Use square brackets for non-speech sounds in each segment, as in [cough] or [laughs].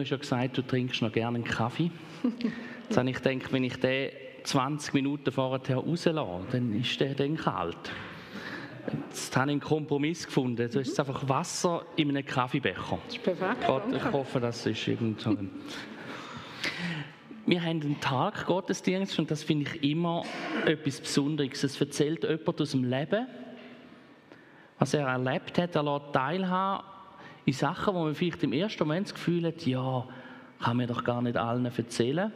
Du hast ja gesagt, du trinkst noch gerne einen Kaffee. [laughs] Jetzt habe ich gedacht, wenn ich den 20 Minuten vorher rauslasse, dann ist der dann kalt. Jetzt habe ich einen Kompromiss gefunden. Du hast einfach Wasser in einem Kaffeebecher. Das ist perfekt. Gott, ich hoffe, das ist irgend so. Wir haben einen Tag Gottesdienst und das finde ich immer etwas Besonderes. Es erzählt jemand aus dem Leben, was er erlebt hat. Er lässt teilhaben in Sachen, wo man vielleicht im ersten Moment das Gefühl hat, ja, kann man doch gar nicht allen erzählen.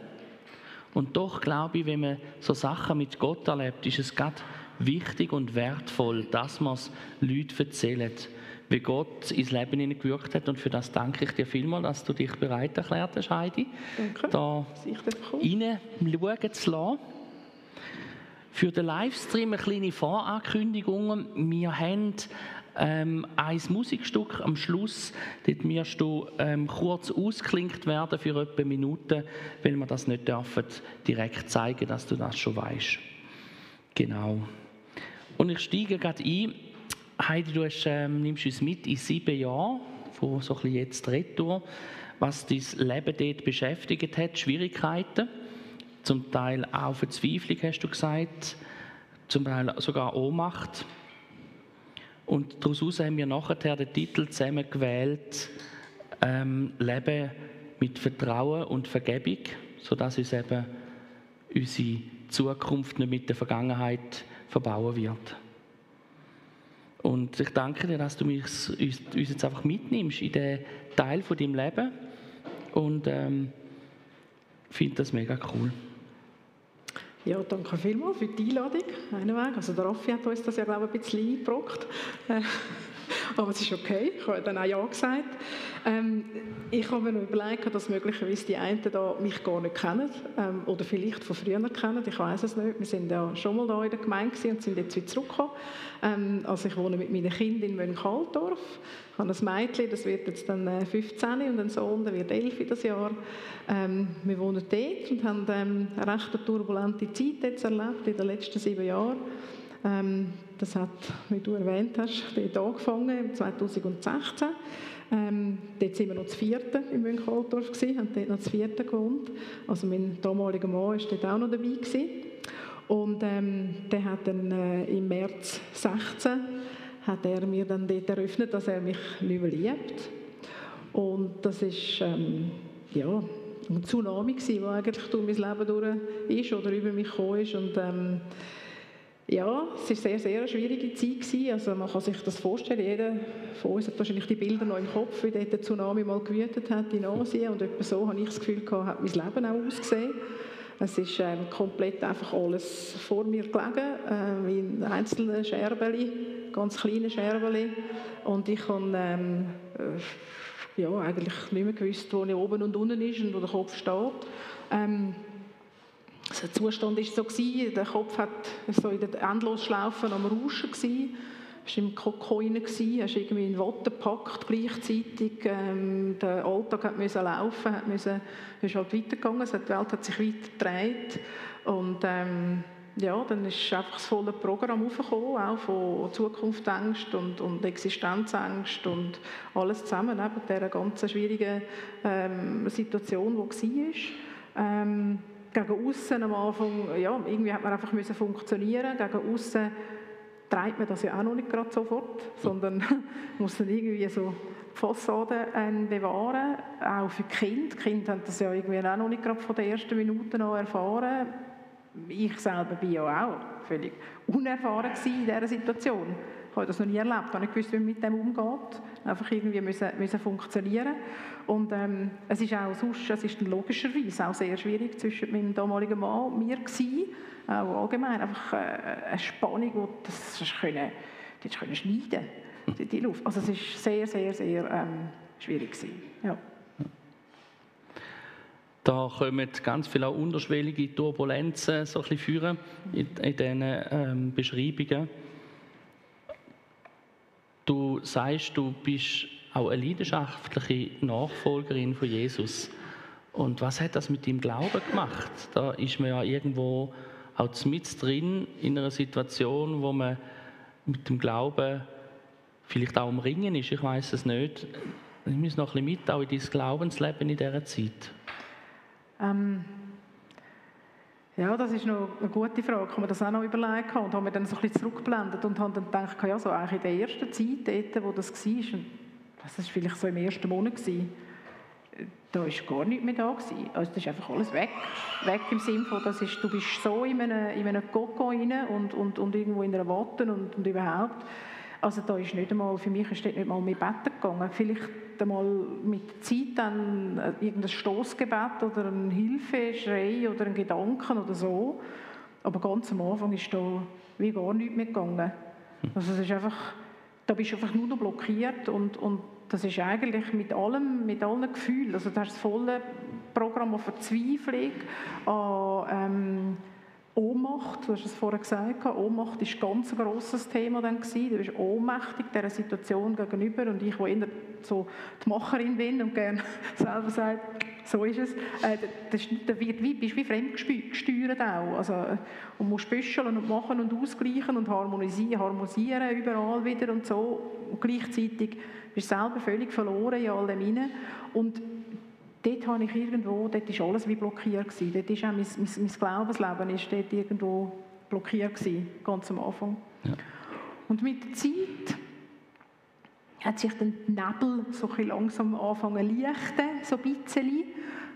Und doch glaube ich, wenn man so Sachen mit Gott erlebt, ist es gerade wichtig und wertvoll, dass man es Leuten erzählt, wie Gott ins Leben hineingewirkt hat. Und für das danke ich dir vielmals, dass du dich bereit erklärt hast, Heidi, Danke. da reinschauen zu lassen. Für den Livestream eine kleine Vorankündigung. Wir haben ähm, ein Musikstück am Schluss. Dort wirst du ähm, kurz ausklinkt werden für etwa eine Minute, weil wir das nicht dürfen direkt zeigen, dass du das schon weißt. Genau. Und ich steige gerade ein. Heidi, du hast, ähm, nimmst uns mit in sieben Jahren, von so ein bisschen jetzt retour, was dein Leben dort beschäftigt hat, Schwierigkeiten, zum Teil auch Verzweiflung, hast du gesagt, zum Teil sogar Ohnmacht. Und daraus haben wir nachher den Titel zusammen gewählt, ähm, Leben mit Vertrauen und Vergebung, sodass uns eben unsere Zukunft nicht mit der Vergangenheit verbauen wird. Und ich danke dir, dass du mich, uns, uns jetzt einfach mitnimmst in den Teil von deinem Leben und ähm, finde das mega cool. Ja, danke vielmals für die Einladung. Einen Weg. Also der Raffi hat uns das ja, glaube ich, ein bisschen eingebrockt. [laughs] Aber es ist okay, ich habe dann auch Ja gesagt. Ähm, ich habe mir überlegt, dass möglicherweise die einen da mich gar nicht kennen ähm, oder vielleicht von früher kennen, ich weiß es nicht. Wir sind ja schon mal da in der Gemeinde und sind jetzt wieder zurückgekommen. Ähm, also ich wohne mit meinen Kindern in Mönchaldorf. Ich habe ein Mädchen, das wird jetzt dann 15 äh, und ein Sohn, der wird 11 das Jahr. Ähm, wir wohnen dort und haben ähm, eine recht turbulente Zeit jetzt erlebt in den letzten sieben Jahren. Ähm, das hat, wie du erwähnt hast, dort angefangen, 2016. Ähm, dort waren wir noch das vierte im Münchwaldorf, haben dort noch das vierte gewohnt. Also mein damaliger Mann war dort auch noch dabei. Gewesen. Und ähm, der hat dann äh, im März 2016 hat er mir dann dort eröffnet, dass er mich nicht mehr liebt. Und das ist ähm, ja, ein Tsunami der eigentlich durch mein Leben durch ist oder über mich gekommen ist. Und, ähm, ja, es war sehr, sehr eine schwierige Zeit. Also man kann sich das vorstellen, jeder von uns hat wahrscheinlich die Bilder noch im Kopf, wie dort der Tsunami mal gewütet hat in Asien. Und etwa so habe ich das Gefühl gehabt, hat mein Leben auch ausgesehen. Es ist ähm, komplett einfach alles vor mir gelegen, äh, in einzelnen Scherbeli, ganz kleine Scherbeli. Und ich habe ähm, äh, ja, eigentlich nicht mehr gewusst, wo ich oben und unten ist und wo der Kopf steht. Ähm, der Zustand war so, der Kopf hat so in der Endlosschlaufe am Rauschen gewesen. Warst im Kokon, hast irgendwie in Watte gepackt gleichzeitig. Ähm, der Alltag müssen laufen, hat müssen, ist halt weitergegangen, die Welt hat sich weiter gedreht. Und ähm, ja, dann ist einfach das volle Programm aufgekommen, auch von Zukunftsängst und, und Existenzängst und alles zusammen, neben dieser ganz schwierigen ähm, Situation, die war. Ähm, gegen außen am Anfang, ja, irgendwie hat man einfach müssen funktionieren. Gegen außen treibt man das ja auch noch nicht gerade sofort, sondern [laughs] muss dann irgendwie so die Fassade äh, bewahren, auch für die Kinder. Die Kinder haben das ja irgendwie auch noch nicht gerade von den ersten Minuten an erfahren. Ich selber bin ja auch völlig unerfahren in dieser Situation. Ich habe das noch nie erlebt, ich habe nicht gewusst, wie man mit dem umgeht. Einfach irgendwie müssen, müssen funktionieren. Und ähm, es ist auch sonst, es ist logischerweise auch sehr schwierig zwischen meinem damaligen Mann und mir gewesen. Auch allgemein einfach äh, eine Spannung, die das können, die können schneiden, die, die Luft. Also es ist sehr, sehr, sehr ähm, schwierig gewesen. Ja. Da kommen ganz viele auch unterschwellige Turbulenzen so ein bisschen führen in, in diesen ähm, Beschreibungen. Du sagst, du bist auch eine leidenschaftliche Nachfolgerin von Jesus. Und was hat das mit deinem Glauben gemacht? Da ist man ja irgendwo auch mit drin in einer Situation, wo man mit dem Glauben vielleicht auch umringen ist, ich weiß es nicht. Ich muss noch ein bisschen mit, auch in dein Glaubensleben in dieser Zeit. Ähm, ja, das ist noch eine gute Frage. Ich habe mir das auch noch überlegt und habe mir dann so ein bisschen zurückgeblendet und habe dann gedacht, ja, so eigentlich in der ersten Zeit, dort, wo das war, das war vielleicht so im ersten Monat, da war gar nichts mehr da. Gewesen. Also das ist einfach alles weg. Weg im Sinne von, das ist, du bist so in einem, in einem Koko rein und, und, und irgendwo in einer Watte und, und überhaupt. Also da ist nicht einmal, für mich ist dort nicht mal mehr Betten gegangen. Vielleicht einmal mit Zeit dann äh, irgendein Stoßgebet oder ein Hilfeschrei oder ein Gedanken oder so. Aber ganz am Anfang ist da wie gar nichts mehr gegangen. Also es ist einfach, da bist du einfach nur noch blockiert und, und das ist eigentlich mit allem, mit allen Gefühlen, also du hast das volle Programm an Verzweiflung, an ähm, Ohnmacht, du hast es vorher gesagt, Ohnmacht ist ganz ein grosses Thema dann gewesen. Du bist ohnmächtig dieser Situation gegenüber und ich, die eher so die Macherin bin und gerne [laughs] selber sagt, so ist es, äh, das, das wird wie, bist wie fremdgesteuert auch. Also, äh, und musst büscheln und machen und ausgleichen und harmonisieren, harmonisieren überall wieder und so. Und gleichzeitig bist du selber völlig verloren in all dem hinein. Und dort habe ich irgendwo, dort war alles wie blockiert gewesen. Dort ist auch mein, mein, mein Glaubensleben ist dort irgendwo blockiert gewesen, ganz am Anfang. Ja. Und mit der Zeit hat sich der Nebel so ein langsam angefangen zu lichten, so ein bisschen.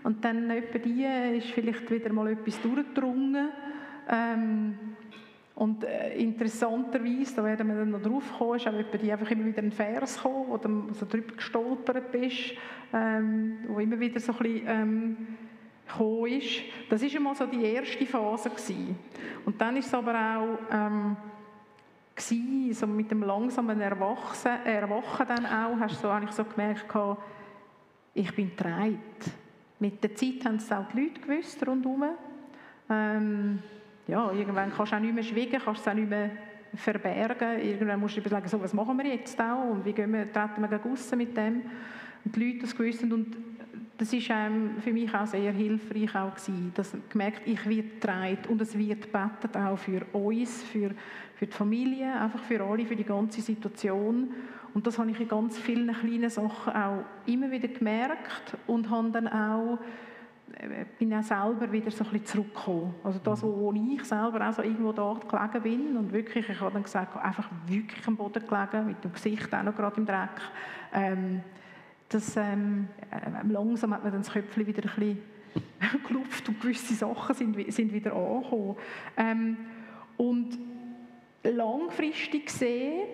Und dann etwa die ist vielleicht wieder mal etwas durchgedrungen. Ähm, und äh, interessanterweise, da werden wir dann noch drauf kommen, ist auch bei dir einfach immer wieder ein Vers gekommen, wo du so drüber gestolpert bist, ähm, wo immer wieder so ein bisschen ähm, gekommen ist. Das war einmal so die erste Phase. Gewesen. Und dann ist es aber auch ähm, gewesen, so mit dem langsamen Erwachen, Erwachen dann auch, hast du so, eigentlich so gemerkt, ich bin treit. Mit der Zeit haben es auch die Leute gewusst rundherum. Ähm, ja, irgendwann kannst du auch nicht mehr schwiegen, kannst es auch nicht mehr verbergen. Irgendwann musst du überlegen, so, was machen wir jetzt auch und wie gehen wir, treten wir gegen mit dem. Und die Leute das gewusst und das ist ähm, für mich auch sehr hilfreich auch gewesen, dass gemerkt, ich werde getragen und es wird betet auch für uns, für, für die Familie, einfach für alle, für die ganze Situation. Und das habe ich in ganz vielen kleinen Sachen auch immer wieder gemerkt und habe dann auch bin auch selber wieder so ein bisschen zurückgekommen. Also das, wo ich selber auch so irgendwo dort gelegen bin und wirklich, ich habe dann gesagt, einfach wirklich am Boden gelegen, mit dem Gesicht auch noch gerade im Dreck. Ähm, das, ähm, äh, langsam hat man dann das Köpfchen wieder ein bisschen [laughs] gelupft und gewisse Sachen sind, sind wieder angekommen. Ähm, und langfristig gesehen,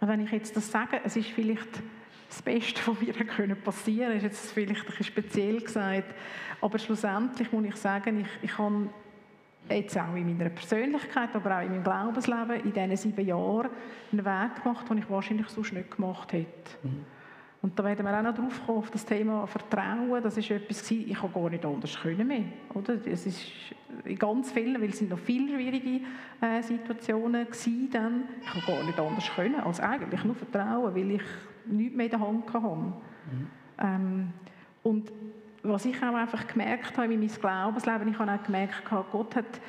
wenn ich jetzt das sage, es ist vielleicht das Beste, was mir passieren könnte, ist jetzt vielleicht ein bisschen speziell gesagt, aber schlussendlich muss ich sagen, ich, ich habe jetzt auch in meiner Persönlichkeit, aber auch in meinem Glaubensleben in diesen sieben Jahren einen Weg gemacht, den ich wahrscheinlich sonst nicht gemacht hätte. Mhm. Und da werden wir auch noch drauf kommen, auf das Thema Vertrauen. Das ist etwas, ich kann gar nicht anders können mehr. Oder? Es ist in ganz vielen, weil es sind noch viele schwierige äh, Situationen gewesen, dann, ich kann gar nicht anders können, als eigentlich nur Vertrauen, weil ich nichts mehr in der Hand hatte. Mhm. Ähm, und was ich auch einfach gemerkt habe in meinem Glaubensleben, ich habe auch gemerkt, Gott hat,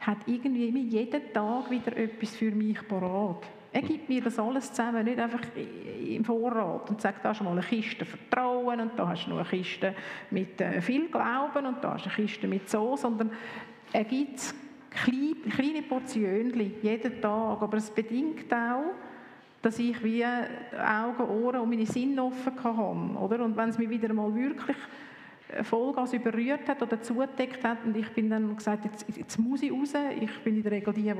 hat irgendwie jeden Tag wieder etwas für mich parat. Er gibt mir das alles zusammen, nicht einfach im Vorrat und sagt, da hast du mal eine Kiste Vertrauen und da hast du noch eine Kiste mit äh, viel Glauben und da hast du eine Kiste mit so, sondern er gibt kleine Portionen jeden Tag, aber es bedingt auch, dass ich wie Augen, Ohren und meine Sinne offen habe. Oder? Und wenn es mir wieder mal wirklich Vollgas überrührt hat oder zugedeckt hat und ich bin dann gesagt, jetzt, jetzt muss ich raus. Ich bin in der Regel die, die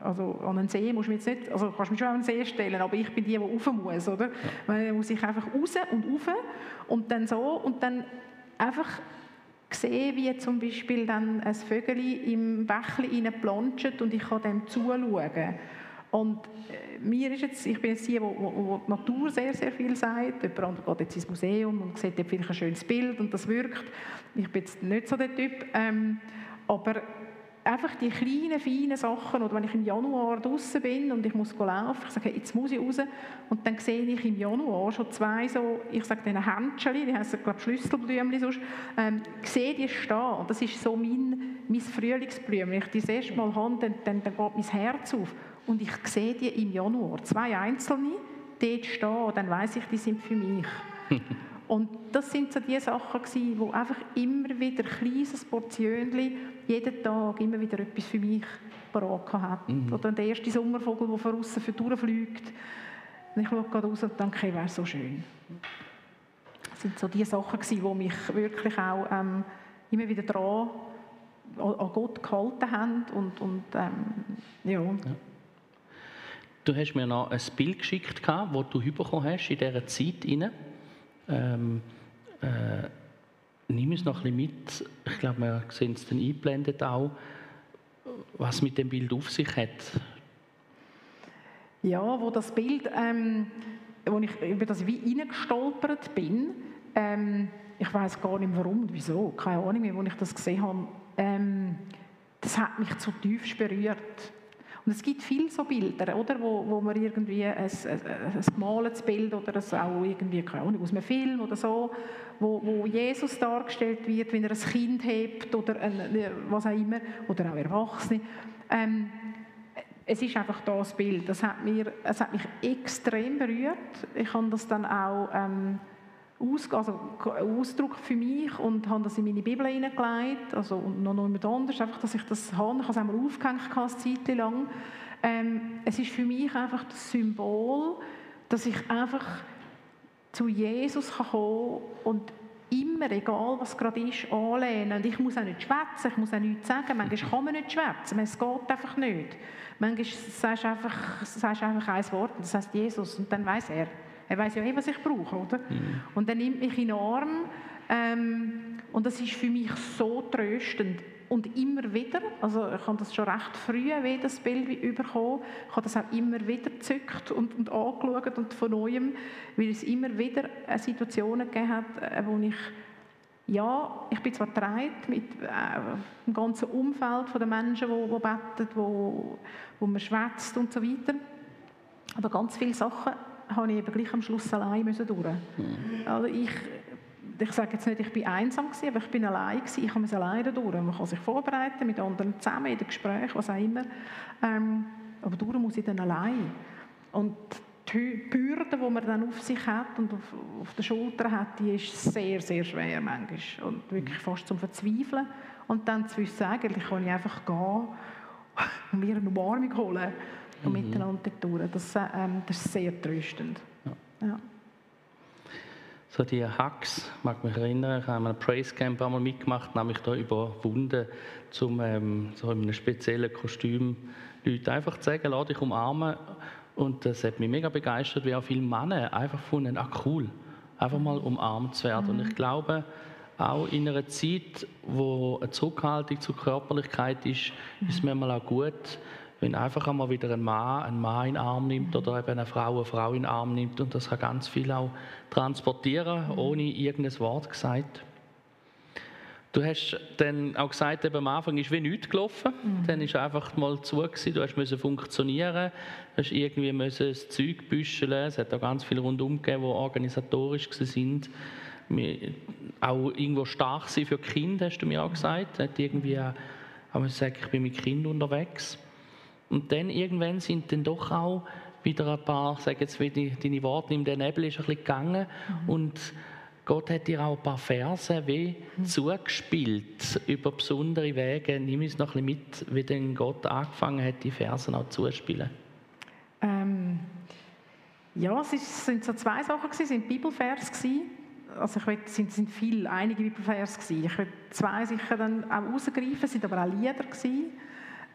also an einen See muss ich jetzt nicht, also kannst mich schon an einen See stellen, aber ich bin die, die rauf muss, oder? Weil muss ich einfach raus und rauf und dann so und dann einfach sehen, wie zum Beispiel dann ein Vögel im Bächli planscht und ich kann dem zuschauen. Und äh, mir ist jetzt, ich bin jetzt die, wo, wo, die Natur sehr, sehr viel sagt. Jemand anderes geht jetzt ins Museum und sieht dort vielleicht ein schönes Bild und das wirkt. Ich bin jetzt nicht so der Typ. Ähm, aber einfach die kleinen, feinen Sachen, oder wenn ich im Januar draußen bin und ich muss laufen, ich sage, jetzt muss ich raus, und dann sehe ich im Januar schon zwei so, ich sage denen Händchen, die heißen, glaube Schlüsselblümchen sonst, ähm, sehe die stehen. Das ist so mein, mein Frühlingsblümchen. Wenn ich die das erste Mal habe, dann, dann, dann geht mein Herz auf. Und ich sehe die im Januar, zwei einzelne, dort stehen, dann weiß ich, die sind für mich. [laughs] Und das sind so die Sachen gewesen, wo einfach immer wieder ein kleines Portionchen, jeden Tag immer wieder etwas für mich parat hat. Mhm. Oder der erste Sommervogel, der von außen für durchfliegt. Und ich schaue gerade raus und denke, hey, wäre so schön. Das sind so die Sachen gewesen, die mich wirklich auch ähm, immer wieder dran an Gott gehalten haben und, und ähm, ja. ja. Du hast mir noch ein Bild geschickt, das du bekommen hast in dieser Zeit. Rein. Ähm, äh, nimm es noch ein bisschen mit. Ich glaube, wir sehen es dann eingeblendet auch, was mit dem Bild auf sich hat. Ja, wo das Bild, ähm, wo ich über das wie hineingestolpert bin, ähm, ich weiß gar nicht warum und wieso, keine Ahnung mehr, wo ich das gesehen habe, ähm, das hat mich zutiefst berührt. Und es gibt viele so Bilder, oder, wo, wo man irgendwie ein, ein, ein gemaltes Bild oder ein, auch irgendwie, aus einem Film oder so, wo, wo Jesus dargestellt wird, wenn er ein Kind hebt oder ein, was auch immer, oder auch Erwachsene. Ähm, es ist einfach das Bild. Das hat, mir, es hat mich extrem berührt. Ich habe das dann auch ähm, also Ausdruck für mich und habe das in meine Bibel hineingelegt, also und noch jemand anderes, einfach, dass ich das habe. Ich habe es einmal aufgehängt, eine Zeit lang. Ähm, es ist für mich einfach das Symbol, dass ich einfach zu Jesus kann kommen und immer, egal was gerade ist, anlehnen. Und ich muss auch nicht schwätzen, ich muss auch nichts sagen. Manchmal kann man nicht schwätzen, es geht einfach nicht. Manchmal sagst du einfach, sagst einfach ein Wort, das heißt Jesus, und dann weiß er. Er weiß ja eh, was ich brauche, oder? Mhm. Und er nimmt mich in den Arm ähm, und das ist für mich so tröstend. Und immer wieder, also ich habe das schon recht früh, wie das Bild bekommen, ich habe das auch immer wieder gezückt und, und angeschaut und von Neuem, weil es immer wieder Situationen gegeben hat, äh, wo ich ja, ich bin zwar bereit mit äh, dem ganzen Umfeld der Menschen, die, die beten, wo, wo man schwätzt und so weiter, aber ganz viele Sachen habe ich eben gleich am Schluss allein müssen durch. Mhm. Also ich, ich sage jetzt nicht, ich bin einsam gewesen, aber ich bin allein gewesen. Ich muss alleine durch. Man kann sich vorbereiten mit anderen zusammen in den Gesprächen, was auch immer. Ähm, aber durch muss ich dann allein. Und die Bürde, die man dann auf sich hat und auf, auf der Schulter hat, die ist sehr, sehr schwer manchmal. Und wirklich fast zum Verzweifeln. Und dann zu wissen, eigentlich kann ich einfach gehen und mir eine Umarmung holen und mhm. miteinander durch. Das, ähm, das ist sehr tröstend. Ja. ja. So die Hacks, mag mich erinnern, ich habe ein Praise Camp einmal mitgemacht, nämlich da überwunden, zum ähm, so in einem speziellen Kostüm Leute einfach zu sagen, lass dich umarmen. Und das hat mich mega begeistert, wie auch viele Männer einfach gefunden, ah cool, einfach mal umarmt zu werden. Mhm. Und ich glaube, auch in einer Zeit, wo eine Zurückhaltung zur Körperlichkeit ist, mhm. ist es manchmal auch gut, wenn einfach einmal wieder ein Mann einen Mann in den Arm nimmt oder eben eine Frau eine Frau in den Arm nimmt und das kann ganz viel auch transportieren, ohne irgendein Wort gesagt. Du hast dann auch gesagt, eben am Anfang ist wie nichts gelaufen. Mhm. Dann ist einfach mal zu gewesen. Du musst funktionieren. Du hast irgendwie müssen das Zeug büscheln. Es hat auch ganz viel rundum gegeben, die organisatorisch sind. Auch irgendwo stark sein für Kinder, hast du mir auch gesagt. Hat irgendwie auch, auch sagen, ich bin mit Kindern unterwegs. Und dann irgendwann sind dann doch auch wieder ein paar, sage jetzt wie die, deine Worte, den Nebel ist ein bisschen gegangen mhm. und Gott hat dir auch ein paar Verse wie mhm. zugespielt über besondere Wege. Nimm uns noch ein bisschen mit, wie denn Gott angefangen hat, die Verse auch zuzuspielen. Ähm, ja, es sind so zwei Sachen es sind Bibelvers Also ich will, es sind, sind viel, einige Bibelvers gewesen. Ich will zwei sicher dann auch rausgreifen, es sind aber auch Lieder gewesen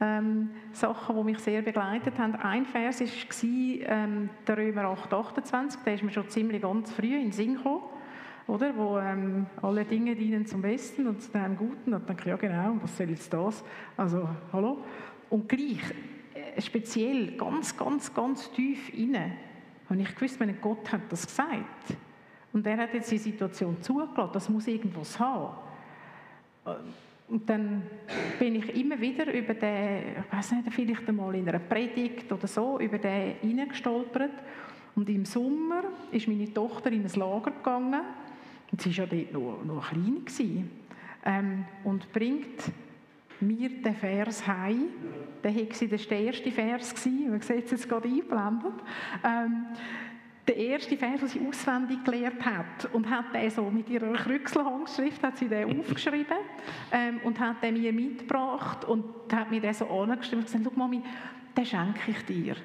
ähm, Sachen, die mich sehr begleitet haben. Ein Vers war ähm, der Römer 8, 28, der ist mir schon ziemlich ganz früh in den Sinn gekommen, oder? wo ähm, alle Dinge dienen zum Besten und zu dem Guten. Und dann ja genau, was soll jetzt das? Also, hallo? Und gleich, äh, speziell, ganz, ganz, ganz tief inne, habe ich gewusst, wenn Gott hat das gesagt. Und er hat jetzt die Situation zugelassen, das muss irgendwas haben. Und dann bin ich immer wieder über den, ich weiß nicht, vielleicht einmal in einer Predigt oder so, über den hineingestolpert. Und im Sommer ist meine Tochter in ein Lager gegangen. Und sie war ja dort noch, noch klein. Gewesen, ähm, und bringt mir den Vers heim. Der war der erste Vers, man sieht es jetzt gerade eingeblendet. Ähm, der erste Vers, den sie auswendig gelernt hat und hat den so mit ihrer Krüxelhandschrift hat sie den aufgeschrieben ähm, und hat den mir mitgebracht und hat mir den so angeschrieben und gesagt, schau Mami, den schenke ich dir.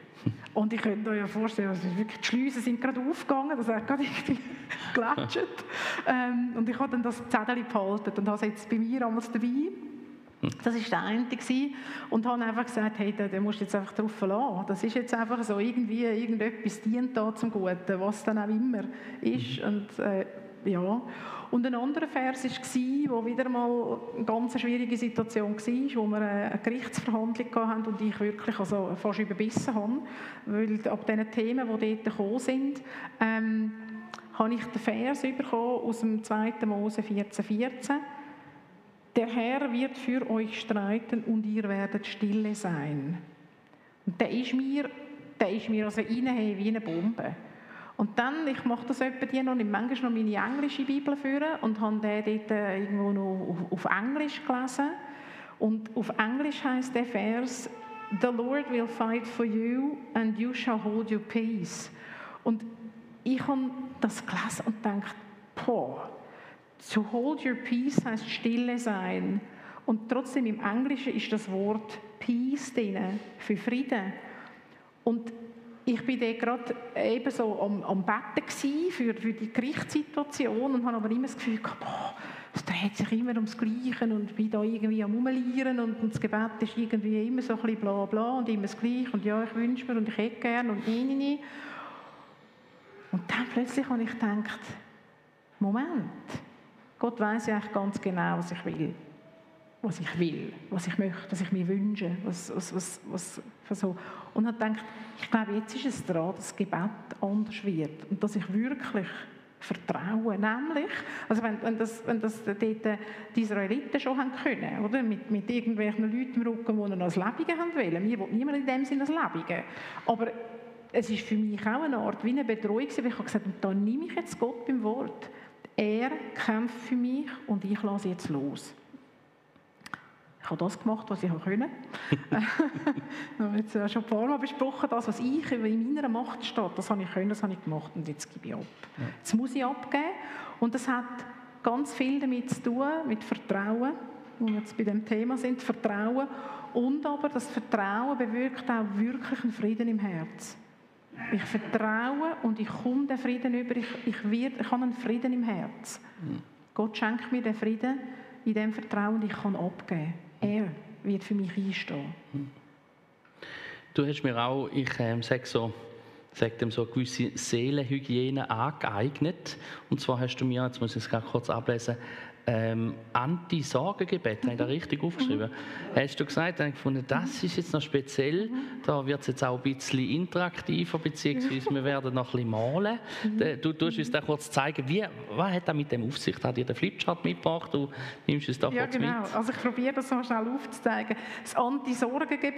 Und ich könnte euch ja vorstellen, also wirklich, die Schleusen sind gerade aufgegangen, das hat gerade irgendwie [laughs] glätschert. Ähm, und ich habe dann das Zettel behalten und habe es jetzt bei mir damals dabei. Das war der eine. Und habe einfach gesagt, hey, da, musst du jetzt einfach drauf verlassen. Das ist jetzt einfach so, irgendwie, irgendetwas dient da zum Guten, was dann auch immer ist. Und, äh, ja. Und ein anderer Vers war, wo wieder mal eine ganz schwierige Situation war, wo wir eine Gerichtsverhandlung hatten und ich wirklich also fast überbissen habe, weil ab diesen Themen, die dort gekommen sind, ähm, habe ich den Vers bekommen aus dem 2. Mose 14,14. 14. Der Herr wird für euch streiten und ihr werdet stille sein. Und der ist mir, der ist mir also rein wie eine Bombe. Und dann, ich mache das etwa die noch, ich manchmal noch meine englische Bibel führen und habe den dort äh, irgendwo noch auf, auf Englisch gelesen. Und auf Englisch heißt der Vers, The Lord will fight for you and you shall hold your peace. Und ich habe das gelesen und gedacht, boah, To hold your peace heißt stille sein. Und trotzdem im Englischen ist das Wort Peace drin, für Frieden. Und ich bin da gerade eben so am, am Betten für, für die Gerichtssituation und habe aber immer das Gefühl gehabt, boah, es dreht sich immer ums Gleiche und bin da irgendwie am Umlieren und, und das Gebet ist irgendwie immer so ein bisschen bla bla und immer das Gleiche und ja, ich wünsche mir und ich hätte gerne und nee, nee, nee. Und dann plötzlich habe ich gedacht, Moment, Gott weiß ja eigentlich ganz genau, was ich will. Was ich will, was ich möchte, was ich mir wünsche. Was, was, was, was, so. Und hat gedacht, ich glaube, jetzt ist es dran, dass das Gebet anders wird. Und dass ich wirklich vertraue. Nämlich, also wenn, wenn das, wenn das dort die Israeliten schon haben können, oder? Mit, mit irgendwelchen Leuten im Rücken, die noch als Lebige wollen. Mir will niemand in dem Sinne als Lebige. Aber es ist für mich auch eine Art wie eine Betreuung, weil ich habe gesagt, und da nehme ich jetzt Gott beim Wort. Er kämpft für mich und ich lasse jetzt los. Ich habe das gemacht, was ich konnte. wir haben jetzt schon ein paar Mal besprochen, das, was ich in meiner Macht steht, das habe ich können, das habe ich gemacht und jetzt gebe ich ab. Jetzt muss ich abgeben und das hat ganz viel damit zu tun, mit Vertrauen, wo wir jetzt bei dem Thema sind, Vertrauen und aber das Vertrauen bewirkt auch wirklich einen Frieden im Herzen. Ich vertraue und ich komme den Frieden über. Ich, ich, wird, ich habe einen Frieden im Herz. Mhm. Gott schenkt mir den Frieden in dem Vertrauen ich kann abgeben. Er wird für mich einstehen. Mhm. Du hast mir auch, ich ähm, sage so, sag dem so eine gewisse Seelenhygiene angeeignet. Und zwar hast du mir, jetzt muss ich es gerade kurz ablesen, ähm, Anti-Sorgengebet, habe ich da richtig aufgeschrieben. Hast du gesagt, ich gefunden, das ist jetzt noch speziell, da wird es jetzt auch ein bisschen interaktiver, beziehungsweise wir werden noch ein bisschen malen. Mhm. Du tust uns da kurz zeigen, wie, was hat das mit dem Aufsicht? Hat dir den Flipchart mitgebracht? Du nimmst es da ja, kurz genau. mit. Also ich probiere das so schnell aufzuzeigen. Das Anti-Sorgengebet,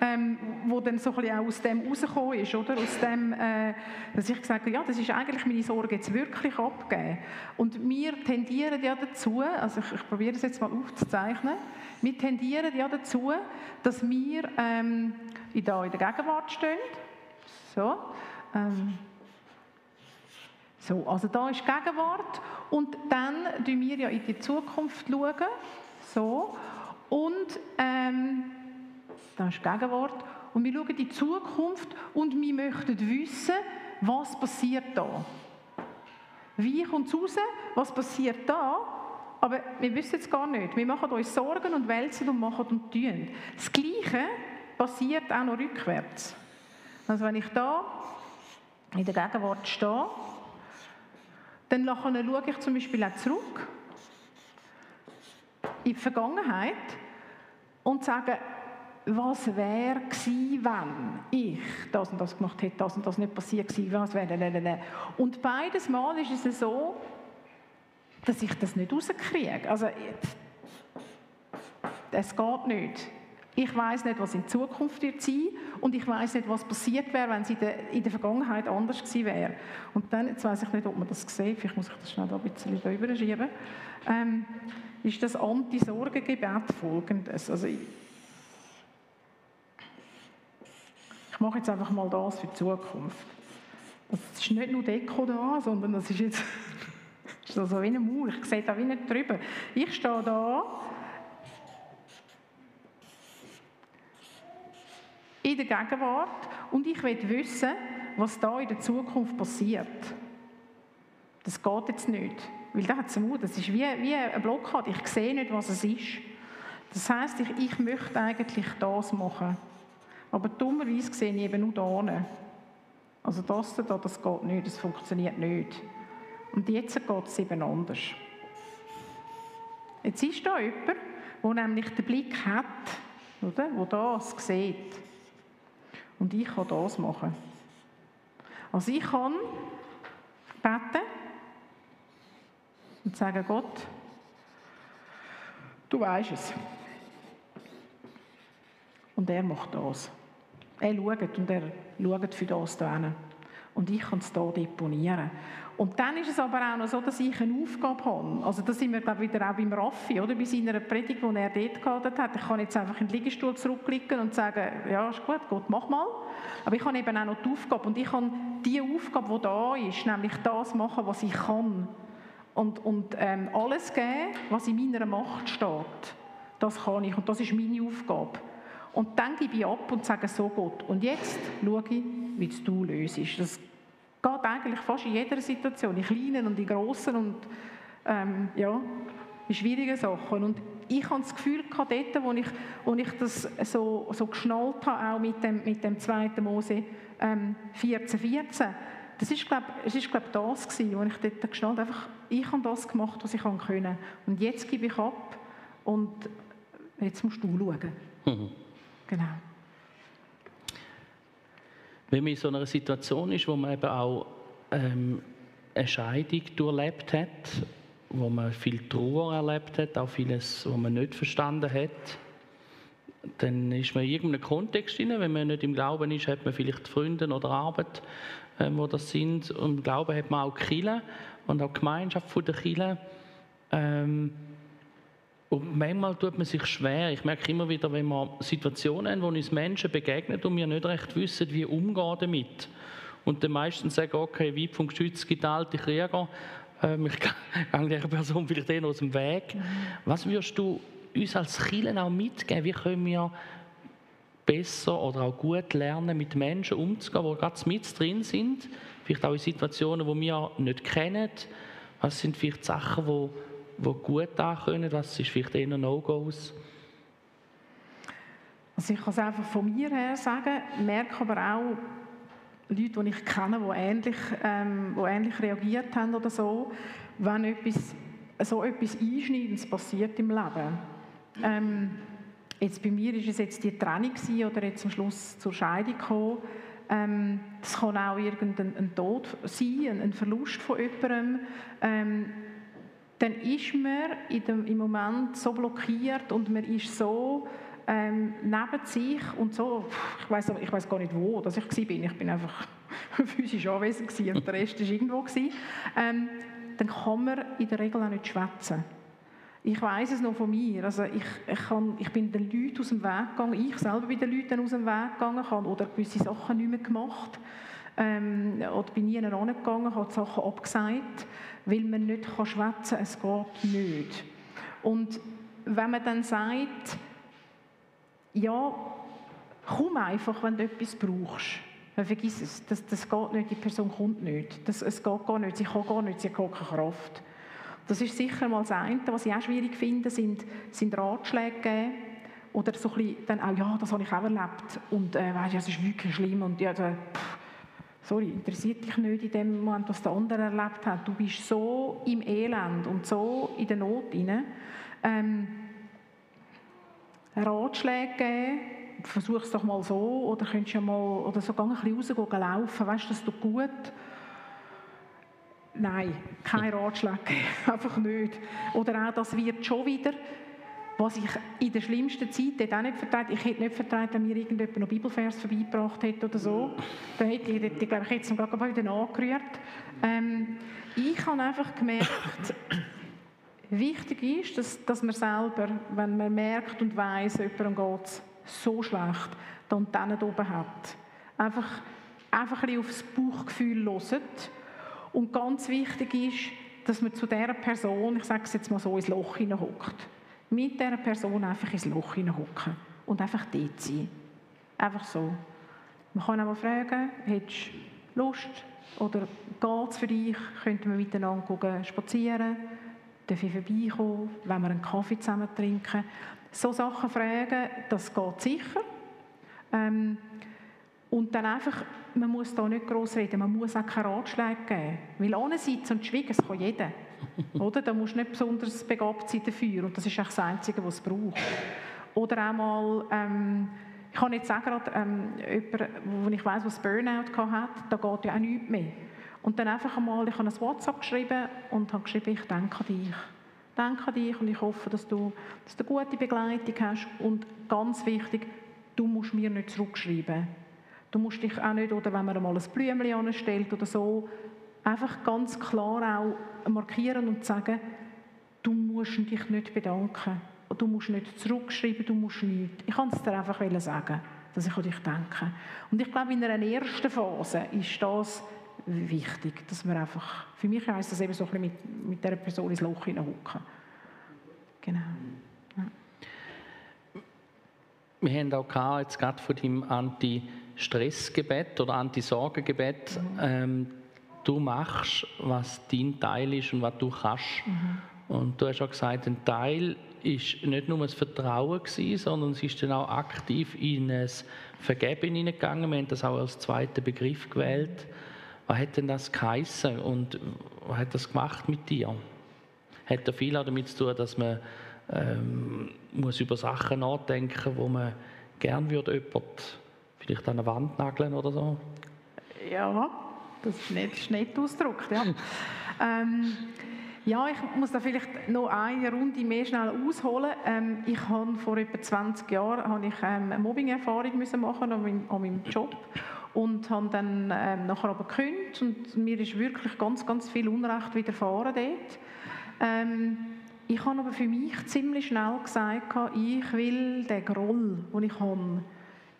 ähm, wo dann so ein bisschen auch aus dem rausgekommen ist, oder? Aus dem, äh, dass ich gesagt habe, ja, das ist eigentlich meine Sorge jetzt wirklich abgeben. Und wir tendieren ja dazu, dazu, also ich, ich probiere das jetzt mal aufzuzeichnen, wir tendieren ja dazu, dass wir ähm, in, der, Gegenwart stehen. So, ähm, so, also da ist Gegenwart und dann schauen wir ja in die Zukunft. Schauen, so, und ähm, da ist Gegenwart und wir schauen in die Zukunft und wir möchten wissen, was passiert da. Wie kommt es raus? Was passiert da? Aber wir wissen es gar nicht. Wir machen uns Sorgen und wälzen und machen und tun. Das Gleiche passiert auch noch rückwärts. Also wenn ich da in der Gegenwart stehe, dann schaue ich zum Beispiel auch zurück in die Vergangenheit und sage, was wäre gewesen, wenn ich das und das gemacht hätte, das und das nicht passiert gewesen, wäre, und beides Mal ist es so, dass ich das nicht rauskriege. Also, es geht nicht. Ich weiß nicht, was in Zukunft wird sein und ich weiß nicht, was passiert wäre, wenn es in der, in der Vergangenheit anders gewesen wäre. Und dann, jetzt weiß ich nicht, ob man das sieht, vielleicht muss ich das schnell da ein bisschen drüber schieben, ähm, ist das Anti-Sorgengebet folgendes. Also ich, ich mache jetzt einfach mal das für die Zukunft. Es ist nicht nur Deko da, sondern das ist jetzt ist so wie eine Mauer. Ich sehe da wie nicht drüber. Ich stehe da in der Gegenwart und ich will wissen, was da in der Zukunft passiert. Das geht jetzt nicht, weil da hat es Mut. Das ist wie, wie eine Blockade. Ich sehe nicht, was es ist. Das heißt, ich, ich möchte eigentlich das machen. Aber dummerweise sehe ich eben nur da. Also das da, das geht nicht, das funktioniert nicht. Und jetzt geht es eben anders. Jetzt ist da jemand, der nämlich den Blick hat, oder? der das sieht. Und ich kann das machen. Also ich kann beten und sagen, Gott, du weißt es. Und er macht das. Er schaut und er schaut für das hier Und ich kann es hier deponieren. Und dann ist es aber auch noch so, dass ich eine Aufgabe habe. Also da sind wir, glaube wieder auch beim Raffi, oder? Bei seiner Predigt, die er dort gehalten hat. Ich kann jetzt einfach in den Liegestuhl zurückklicken und sagen, ja, ist gut, Gott, mach mal. Aber ich habe eben auch noch die Aufgabe. Und ich kann die Aufgabe, die da ist, nämlich das machen, was ich kann. Und, und ähm, alles geben, was in meiner Macht steht. Das kann ich. Und das ist meine Aufgabe. Und dann gebe ich ab und sage so Gott. Und jetzt schaue ich, wie du löst. Das geht eigentlich fast in jeder Situation, in kleinen und in grossen und ähm, ja, in schwierigen Sachen. Und ich habe das Gefühl gehabt, dort, wo ich, wo ich das so, so geschnallt habe, auch mit dem, mit dem 2. Mose ähm, 14, 14, das ist, glaube es ist, glaub, das gewesen, wo ich dort geschnallt habe. Einfach, ich habe das gemacht, was ich können. Und jetzt gebe ich ab und jetzt musst du schauen. Mhm. Genau. Wenn man in so einer Situation ist, wo man eben auch ähm, eine Scheidung durchlebt hat, wo man viel Trauer erlebt hat, auch vieles, was man nicht verstanden hat, dann ist man in irgendeinem Kontext drin. Wenn man nicht im Glauben ist, hat man vielleicht Freunde oder Arbeit, ähm, wo das sind. Und im Glauben hat man auch Kirche und auch die Gemeinschaft der Kirche. Ähm, und manchmal tut man sich schwer. Ich merke immer wieder, wenn wir Situationen haben, wo uns Menschen begegnen und wir nicht recht wissen, wie umgehen damit. Und dann meistens sagen, okay, weit vom Geschütz gibt alte Krieger. Ähm, ich [laughs] gehe dieser Person vielleicht eher aus dem Weg. Mhm. Was würdest du uns als Kirchen auch mitgeben? Wie können wir besser oder auch gut lernen, mit Menschen umzugehen, die ganz mit drin sind? Vielleicht auch in Situationen, die wir nicht kennen. Was sind vielleicht Sachen, die die gut ankommen? Was ist vielleicht eher No-Gos? Also ich kann es einfach von mir her sagen, merke aber auch Leute, die ich kenne, die ähnlich, ähm, die ähnlich reagiert haben oder so, wenn etwas, so etwas Einschneidendes passiert im Leben. Ähm, jetzt bei mir ist es jetzt die Trennung oder jetzt am Schluss zur Scheidung gekommen. Ähm, das kann auch irgendein ein Tod sein, ein, ein Verlust von jemandem. Ähm, dann ist man dem, im Moment so blockiert und man ist so ähm, neben sich und so, ich weiß ich gar nicht wo, dass ich war. Ich bin einfach [laughs] physisch anwesend und der Rest war irgendwo. Ähm, dann kann man in der Regel auch nicht schwätzen. Ich weiß es noch von mir. Also ich, ich, kann, ich bin den Leuten aus dem Weg gegangen. Ich selber bin den Leuten aus dem Weg gegangen, oder gewisse Sachen nicht mehr gemacht. Ähm, oder bin nie hingegangen, habe die Sachen abgesagt weil man nicht schwätzen kann, es geht nicht. Und wenn man dann sagt, ja, komm einfach, wenn du etwas brauchst, dann vergiss es, das, das geht nicht, die Person kommt nicht, das, es geht gar nicht, sie kann gar nicht, sie hat keine Kraft. Das ist sicher mal das eine. Was ich auch schwierig finde, sind, sind Ratschläge geben. Oder so ein bisschen dann auch, ja, das habe ich auch erlebt. Und äh, weißt, das ist wirklich schlimm. Und ja, da, pff, sorry, interessiert dich nicht in dem Moment, was der andere erlebt hat. Du bist so im Elend und so in der Not rein. Ähm, Ratschläge geben, versuch es doch mal so, oder könntest ja mal, oder so ein bisschen rausgehen, laufen, weißt du, das tut gut. Nein, kein Ratschlag, [laughs] einfach nicht. Oder auch, das wird schon wieder, was ich in der schlimmsten Zeit auch nicht vertraut, ich hätte nicht vertraut, wenn mir irgendjemand noch Bibelvers vorbeigebracht hätte oder so. Dann hätte ich, ich glaube, ich hätte es gerade wieder angerührt. Ähm, ich habe einfach gemerkt, wichtig ist, dass, dass man selber, wenn man merkt und weiss, jemandem geht es so schlecht, dann dann oben hat. Einfach einfach ein bisschen aufs Bauchgefühl hören. Und ganz wichtig ist, dass man zu dieser Person, ich sage es jetzt mal so, ins Loch hineinhockt. Mit dieser Person einfach ins Loch hineinhocken und einfach dort sein. Einfach so. Man kann auch mal fragen, hättest du Lust oder geht es für dich? Könnten wir miteinander gucken, spazieren? Darf ich vorbeikommen? Wenn wir einen Kaffee zusammen trinken? So Sachen fragen, das geht sicher. Ähm, und dann einfach, man muss da nicht gross reden, man muss auch keine Ratschläge geben. Weil ohne sitzen und schweigen, das kann jeder. Oder? Da musst du nicht besonders begabt sein dafür. Und das ist das Einzige, was es braucht. Oder auch mal, ähm, ich kann jetzt sagen, gerade ähm, jemand, wo ich weiss, was Burnout hat, da geht ja auch nichts mehr. Und dann einfach einmal, ich habe ein WhatsApp geschrieben und habe geschrieben, ich denke an dich. Ich denke an dich und ich hoffe, dass du, dass du eine gute Begleitung hast. Und ganz wichtig, du musst mir nicht zurückschreiben. Du musst dich auch nicht, oder wenn man einmal ein Blümchen anstellt oder so, einfach ganz klar auch markieren und sagen, du musst dich nicht bedanken. Du musst nicht zurückschreiben, du musst nichts. Ich kann es dir einfach sagen, dass ich an dich denke. Und ich glaube, in einer ersten Phase ist das wichtig, dass man einfach, für mich heisst das eben so ein bisschen mit, mit dieser Person ins Loch hineinhocken. Genau. Ja. Wir haben auch gehabt, jetzt gerade von deinem Anti-Stress-Gebet oder Anti-Sorgen-Gebet, mhm. ähm, du machst, was dein Teil ist und was du kannst. Mhm. Und du hast auch gesagt, ein Teil ist nicht nur das Vertrauen gewesen, sondern es ist dann auch aktiv in ein Vergeben hineingegangen. Wir haben das auch als zweiten Begriff gewählt. Was hat denn das geheissen und was hat das gemacht mit dir? Hat da viel damit zu tun, dass man ähm, muss über Sachen nachdenken, wo man gern würde jemand vielleicht an eine Wand nageln oder so? Ja, das ist nicht, ist nicht ausgedrückt. Ja. ähm, ja, ich muss da vielleicht noch eine Runde mehr schnell ausholen. Ähm, ich habe vor etwa 20 Jahren habe ich ähm, eine Mobbing-Erfahrung machen an meinem, an meinem Job und habe dann ähm, nachher aber gekündigt und mir ist wirklich ganz, ganz viel Unrecht widerfahren dort. Ähm, ich habe aber für mich ziemlich schnell gesagt, ich will den Groll, den ich habe,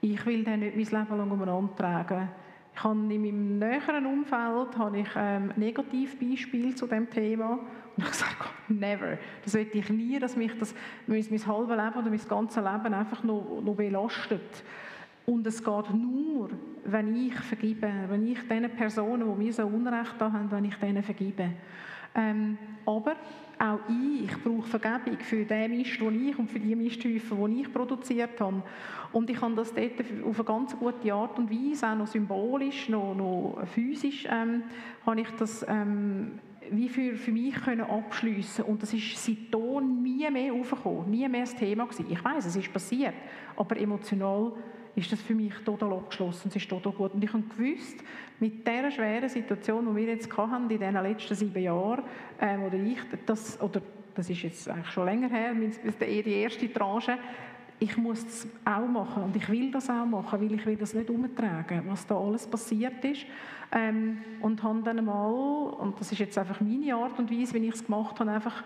ich will den nicht mein Leben lang umeinander tragen. Ich habe in meinem näheren Umfeld habe ich ähm, Negativbeispiele zu dem Thema und ich habe gesagt, never. Das will ich nie, dass mich das mein, mein halbes Leben oder mein ganzes Leben einfach noch, noch belastet. Und es geht nur, wenn ich vergebe, wenn ich den Personen, die mir so Unrecht haben, wenn ich denen vergebe. Ähm, aber auch ich brauche Vergebung für den Mist, den ich und für die Misthäufen, die ich produziert habe. Und ich habe das dort auf eine ganz gute Art und Weise, auch noch symbolisch, noch, noch physisch, ähm, habe ich das ähm, wie für, für mich können abschliessen und das ist seitdem nie mehr aufgekommen, nie mehr das Thema gewesen. Ich weiß, es ist passiert, aber emotional ist das für mich total abgeschlossen. Es ist total gut. Und ich habe gewusst, mit dieser schweren Situation, die wir jetzt hatten in den letzten sieben Jahren, ähm, oder ich, das, oder das ist jetzt eigentlich schon länger her, die erste Tranche, ich muss es auch machen und ich will das auch machen, weil ich will das nicht umtragen, was da alles passiert ist. Ähm, und habe dann mal, und das ist jetzt einfach meine Art und Weise, wie ich es gemacht habe, einfach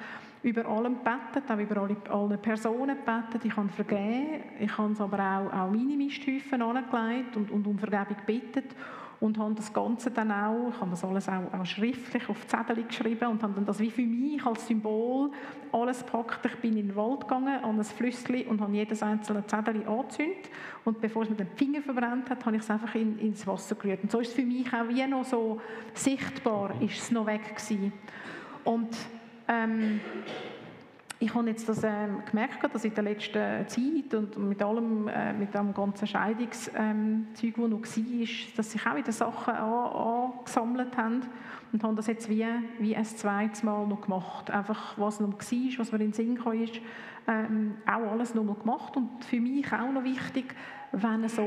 über allem gebetet, auch über alle, alle Personen gebetet. Ich habe vergeben, ich habe es aber auch, auch meine Misthäufen angelegt und, und um Vergebung gebeten und habe das Ganze dann auch, ich habe das alles auch, auch schriftlich auf Zettel geschrieben und habe dann das wie für mich als Symbol alles gepackt. Ich bin in den Wald gegangen, an ein Flüsschen und habe jedes einzelne Zettel angezündet und bevor es mir den Finger verbrannt hat, habe ich es einfach in, ins Wasser gerührt. Und so ist es für mich auch wie noch so sichtbar, ist es noch weg gewesen. Und ähm, ich habe jetzt das ähm, gemerkt, dass in der letzten Zeit und mit allem, äh, mit dem ganzen Scheidungszeug, ähm, das noch war, dass sich auch wieder Sachen an, angesammelt haben und haben das jetzt wie, wie ein zweites Mal noch gemacht. Einfach, was noch war, was mir in den Sinn kam, ist, ähm, auch alles noch mal gemacht und für mich auch noch wichtig, wenn so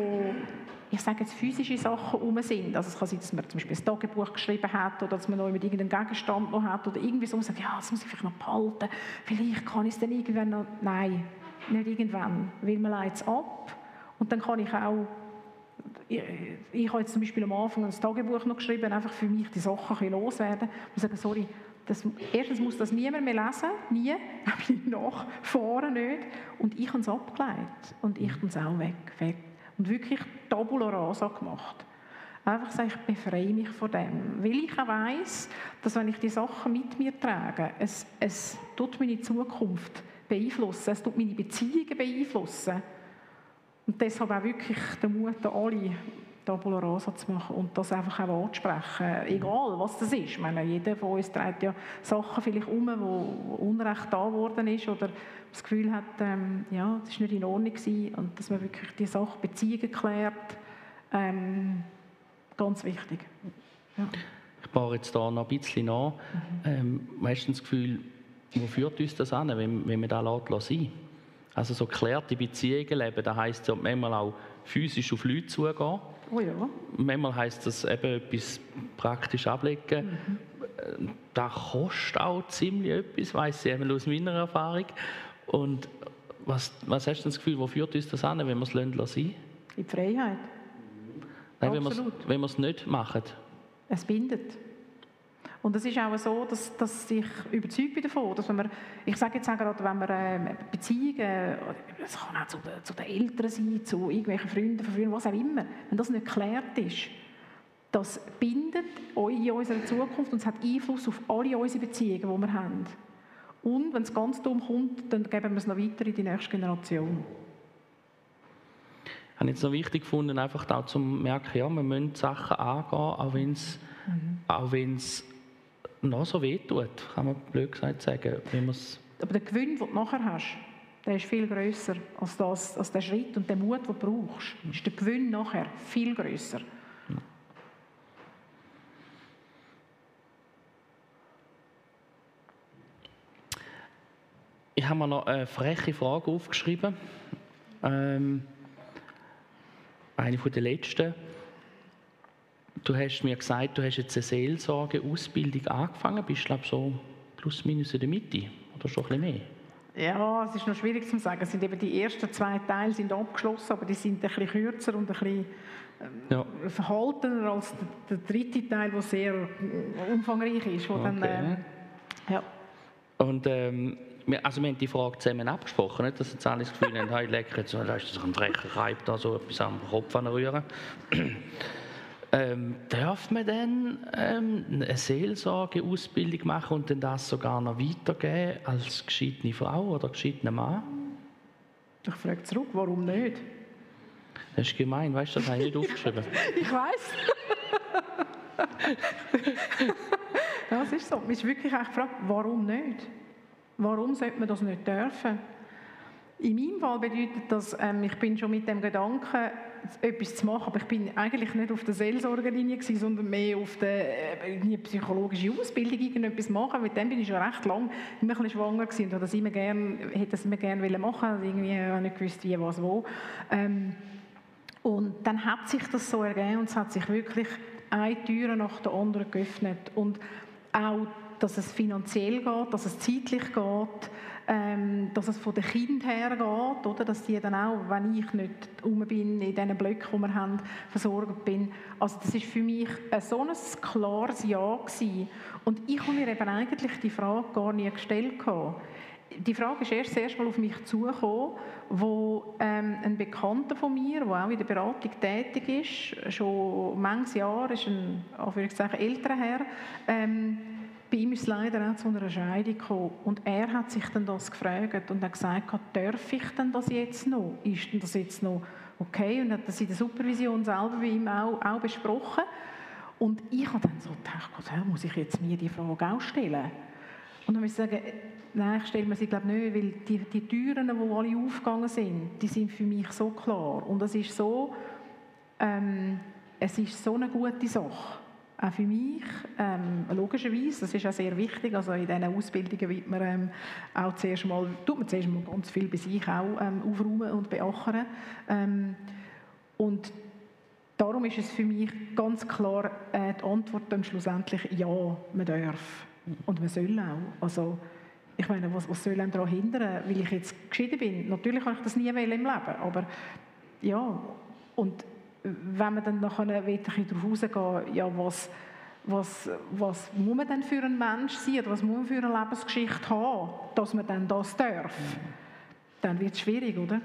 ich sage jetzt physische Sachen um sind. Also es kann sein, dass man zum Beispiel ein Tagebuch geschrieben hat oder dass man noch mit irgendeinem Gegenstand noch hat oder irgendwie so sagt, ja, das muss ich vielleicht noch behalten. Vielleicht kann ich es dann irgendwann noch... Nein, nicht irgendwann, weil man leitet es ab und dann kann ich auch ich, ich habe jetzt zum Beispiel am Anfang ein Tagebuch noch geschrieben, einfach für mich die Sachen ein loswerden und sagen, sorry, das, erstens muss das niemand mehr lesen, nie, [laughs] nach vorne nicht. Und ich habe es abgeleitet und ich habe es auch weg, weg und wirklich Tabula Rasa gemacht. Einfach sagen, ich befreie mich von dem. Weil ich auch weiss, dass wenn ich die Sachen mit mir trage, es, es tut meine Zukunft beeinflussen, es tut meine Beziehungen beeinflussen. Und deshalb auch wirklich der Mut an alle, Tabula Rasa zu machen und das einfach auch anzusprechen, egal was das ist. Ich meine, jeder von uns trägt ja Sachen vielleicht um, wo Unrecht da geworden ist oder das Gefühl hat, ähm, ja, das war nicht in Ordnung gewesen und dass man wirklich die Sache Beziehungen klärt, ähm, ganz wichtig. Ja. Ich baue jetzt da noch ein bisschen nach. Mhm. Ähm, meistens das Gefühl, wo führt uns das an, wenn, wenn wir da sein Also so klärte Beziehungen leben, das heisst ja manchmal auch physisch auf Leute zugehen. Oh ja. Manchmal heisst das eben etwas praktisch ablegen. Mhm. Das kostet auch ziemlich etwas, weiss ich aus meiner Erfahrung. Und was, was hast du das Gefühl, wo führt uns das an, wenn wir es sein lassen? In die Freiheit. Nein, wenn wir es nicht machen. Es bindet. Und es ist auch so, dass, dass ich überzeugt bin davon, dass wenn wir, ich sage jetzt auch gerade, wenn wir äh, Beziehungen, es kann auch zu, den, zu den Eltern sein, zu irgendwelchen Freunden von früher, was auch immer, wenn das nicht geklärt ist, das bindet in unserer Zukunft und es hat Einfluss auf alle unsere Beziehungen, die wir haben. Und wenn es ganz dumm kommt, dann geben wir es noch weiter in die nächste Generation. Ich habe jetzt noch wichtig gefunden, einfach auch zu merken, ja, wir müssen Sachen angehen, auch wenn es mhm noch so wehtut, kann man blöd gesagt sagen. Wenn Aber der Gewinn, den du nachher hast, der ist viel grösser als, das, als der Schritt und der Mut, den du brauchst. Ist der Gewinn nachher viel grösser. Ich habe mir noch eine freche Frage aufgeschrieben. Ähm, eine von den letzten. Du hast mir gesagt, du hast jetzt eine Seelsorge-Ausbildung angefangen, bist glaube so plus minus in der Mitte oder schon ein bisschen mehr? Ja, es ist noch schwierig zu sagen. Es sind eben die ersten zwei Teile sind abgeschlossen, aber die sind ein bisschen kürzer und ein bisschen ähm, ja. verhaltener als der, der, dritte Teil, der sehr äh, umfangreich ist. Wo okay. dann, ähm, ja. Und ähm, wir, also wir haben die Frage zusammen abgesprochen, nicht? dass jetzt alle das Gefühl haben, [laughs] hey, lecker, jetzt lässt sich ein frecher Reib da so etwas am Kopf anrühren. Ähm, darf man dann ähm, eine Seelsorgeausbildung machen und dann das sogar noch weitergeben als gescheitene Frau oder gescheitener Mann? Ich frage zurück, warum nicht? Das ist gemein, weißt du, das habe ich nicht [laughs] aufgeschrieben. ich weiß. ja, es ist so. Man ist wirklich gefragt, warum nicht? Warum sollte man das nicht dürfen? In meinem Fall bedeutet das, ähm, ich bin schon mit dem Gedanken etwas zu machen. Aber ich bin eigentlich nicht auf der Seelsorgerlinie gewesen, sondern mehr auf der äh, psychologischen Ausbildung irgendetwas machen. Mit dem bin ich schon recht lang immer ein bisschen schwanger gewesen und das immer gern, hätte das immer gerne machen wollen. Irgendwie habe nicht gewusst, wie, was, wo. Ähm, und dann hat sich das so ergeben und es hat sich wirklich eine Tür nach der anderen geöffnet. Und auch, dass es finanziell geht, dass es zeitlich geht, ähm, dass es von den Kindern her geht, oder? dass die dann auch, wenn ich nicht um bin, in diesen Blöcken, die wir haben, versorgt bin. Also das ist für mich ein so ein klares Ja gewesen. Und ich habe mir eben eigentlich die Frage gar nie gestellt. Die Frage ist erst erst mal auf mich zugekommen, wo ähm, ein Bekannter von mir, der auch in der Beratung tätig ist, schon manches Jahr, ist ein, älterer Herr, ähm, bei ihm ist es leider auch zu einer Scheidung gekommen. Und er hat sich dann das gefragt und hat gesagt, darf ich denn das jetzt noch? Ist denn das jetzt noch okay? Und hat das in der Supervision selber bei ihm auch, auch besprochen. Und ich habe dann so gedacht, Gott, muss ich jetzt mir die Frage auch stellen? Und dann muss ich sagen, nein, ich stelle mir sie glaube nicht, weil die, die Türen, die alle aufgegangen sind, die sind für mich so klar. Und es ist so, ähm, es ist so eine gute Sache. Auch für mich, ähm, logischerweise, das ist auch sehr wichtig, also in diesen Ausbildungen wird man ähm, auch zuerst mal, tut man zuerst mal ganz viel bei sich auch ähm, aufräumen und beackern. Ähm, und darum ist es für mich ganz klar äh, die Antwort dann schlussendlich ja, man darf und man soll auch. Also, ich meine, was, was soll einem daran hindern, weil ich jetzt geschieden bin? Natürlich kann ich das nie im Leben, aber ja, und wenn man dann nachher wirklich darauf rausgehen, ja, was, was, was muss man denn für ein Mensch sein oder was muss man für eine Lebensgeschichte haben, dass man dann das darf, dann wird es schwierig, oder?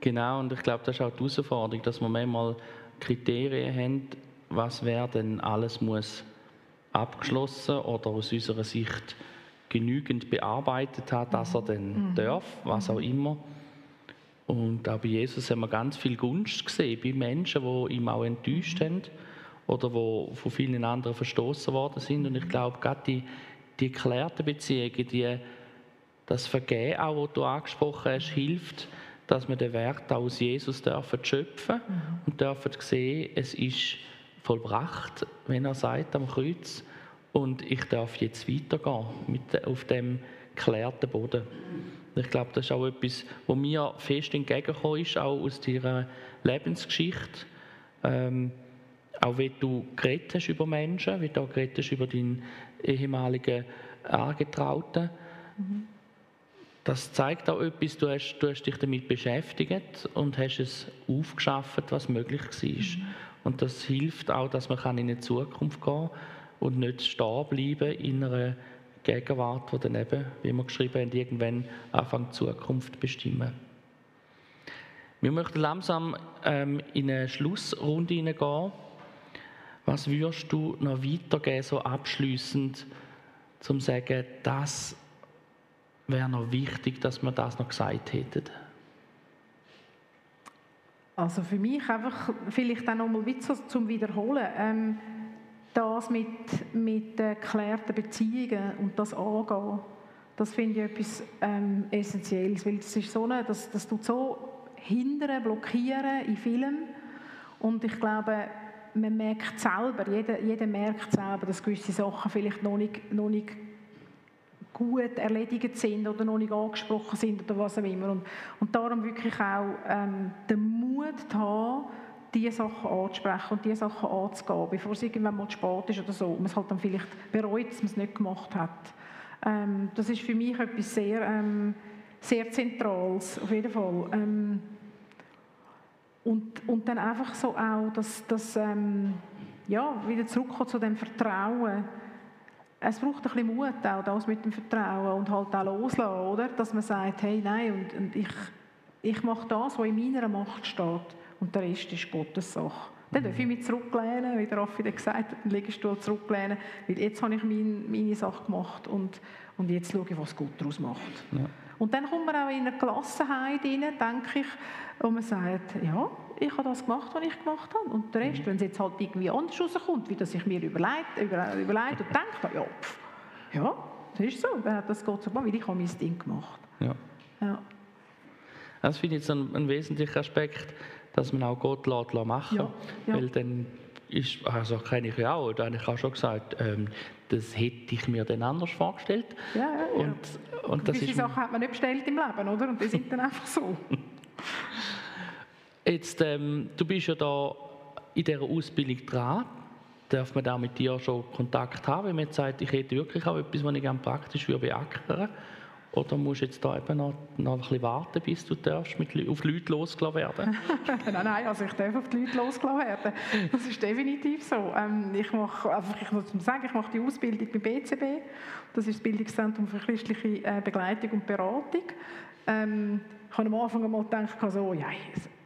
Genau, und ich glaube, das ist auch die Herausforderung, dass wir manchmal Kriterien haben, was wer denn alles muss abgeschlossen oder aus unserer Sicht genügend bearbeitet hat, dass er denn mhm. darf, was auch immer. Und auch bei Jesus haben wir ganz viel Gunst gesehen, bei Menschen, die ihm auch enttäuscht haben oder die von vielen anderen verstoßen worden sind. Und ich glaube, gerade die, die geklärten Beziehungen, die, das Vergehen auch, was du angesprochen hast, hilft, dass wir den Wert aus Jesus dürfen schöpfen mhm. und dürfen sehen, es ist vollbracht, wenn er sagt am Kreuz, und ich darf jetzt weitergehen mit, auf dem geklärten Boden. Ich glaube, das ist auch etwas, was mir fest entgegengekommen ist, auch aus deiner Lebensgeschichte. Ähm, auch wie du geredet hast über Menschen, wie du geredet hast über deinen ehemaligen Angetrauten. Mhm. Das zeigt auch etwas, du hast, du hast dich damit beschäftigt und hast es aufgeschafft, was möglich war. Mhm. Und das hilft auch, dass man in eine Zukunft gehen kann und nicht stehen bleiben in einer Gegenwart, die dann eben, wie wir geschrieben haben, irgendwann anfängt, die Zukunft bestimmen. Wir möchten langsam ähm, in eine Schlussrunde hineingehen. Was würdest du noch weitergeben, so abschließend, zum zu sagen, das wäre noch wichtig, dass wir das noch gesagt hätten? Also für mich einfach vielleicht auch noch mal zum Wiederholen. Ähm, das mit, mit geklärten Beziehungen und das Angehen, das finde ich etwas ähm, Essentielles, weil das ist so eine, das, das tut so hindern, blockieren in vielen und ich glaube, man merkt selber, jeder, jeder merkt selber, dass gewisse Sachen vielleicht noch nicht, noch nicht gut erledigt sind oder noch nicht angesprochen sind oder was auch immer. Und, und darum wirklich auch ähm, den Mut haben, diese Sachen anzusprechen und diese Sachen anzugehen, bevor es irgendwann mal zu spät ist oder so. Und man es halt dann vielleicht bereut, dass man es nicht gemacht hat. Ähm, das ist für mich etwas sehr, ähm, sehr Zentrales, auf jeden Fall. Ähm, und, und dann einfach so auch, dass, dass ähm, ja, wieder zurückkommt zu dem Vertrauen. Es braucht ein bisschen Mut, auch das mit dem Vertrauen und halt auch loslassen, oder? Dass man sagt, hey, nein, und, und ich, ich mache das, was in meiner Macht steht und der Rest ist Gottes Sache. Dann darf ich mich zurücklehnen, wie der Raffi gesagt hat, den Liegestuhl zurücklehnen, weil jetzt habe ich mein, meine Sache gemacht und, und jetzt schaue ich, was Gott daraus macht. Ja. Und dann kommt man auch in eine Gelassenheit rein, denke ich, wo man sagt, ja, ich habe das gemacht, was ich gemacht habe. Und der Rest, mhm. wenn es jetzt halt irgendwie anders rauskommt, wie das ich mir überlegt, über, überlegt und denke, ja, pff, ja, das ist so, dann hat das Gott so gemacht, weil ich habe mein Ding gemacht. Ja. ja. Das finde ich jetzt ein, ein wesentlicher Aspekt, dass man auch Gott lässt, machen ja, ja. Weil dann ist, also kenne ich ja auch, da habe ich auch schon gesagt, ähm, das hätte ich mir dann anders vorgestellt. Ja, ja, und, ja. Und das Gewisse Sachen hat man nicht bestellt im Leben, oder? Und die sind dann einfach so. [laughs] Jetzt, ähm, du bist ja da in dieser Ausbildung dran. Darf man da mit dir schon Kontakt haben, wenn man jetzt sagt, ich hätte wirklich auch etwas, was ich gerne praktisch beackern würde? Oder musst du jetzt da eben noch, noch ein bisschen warten, bis du darfst mit, auf Leute losgelassen werden? [laughs] nein, nein, also ich darf auf die Leute losgelassen werden. Das ist definitiv so. Ähm, ich mache, einfach, ich muss sagen, ich mache die Ausbildung beim BCB. Das ist das Bildungszentrum für christliche äh, Begleitung und Beratung. Ähm, ich habe am Anfang einmal gedacht, so, ja,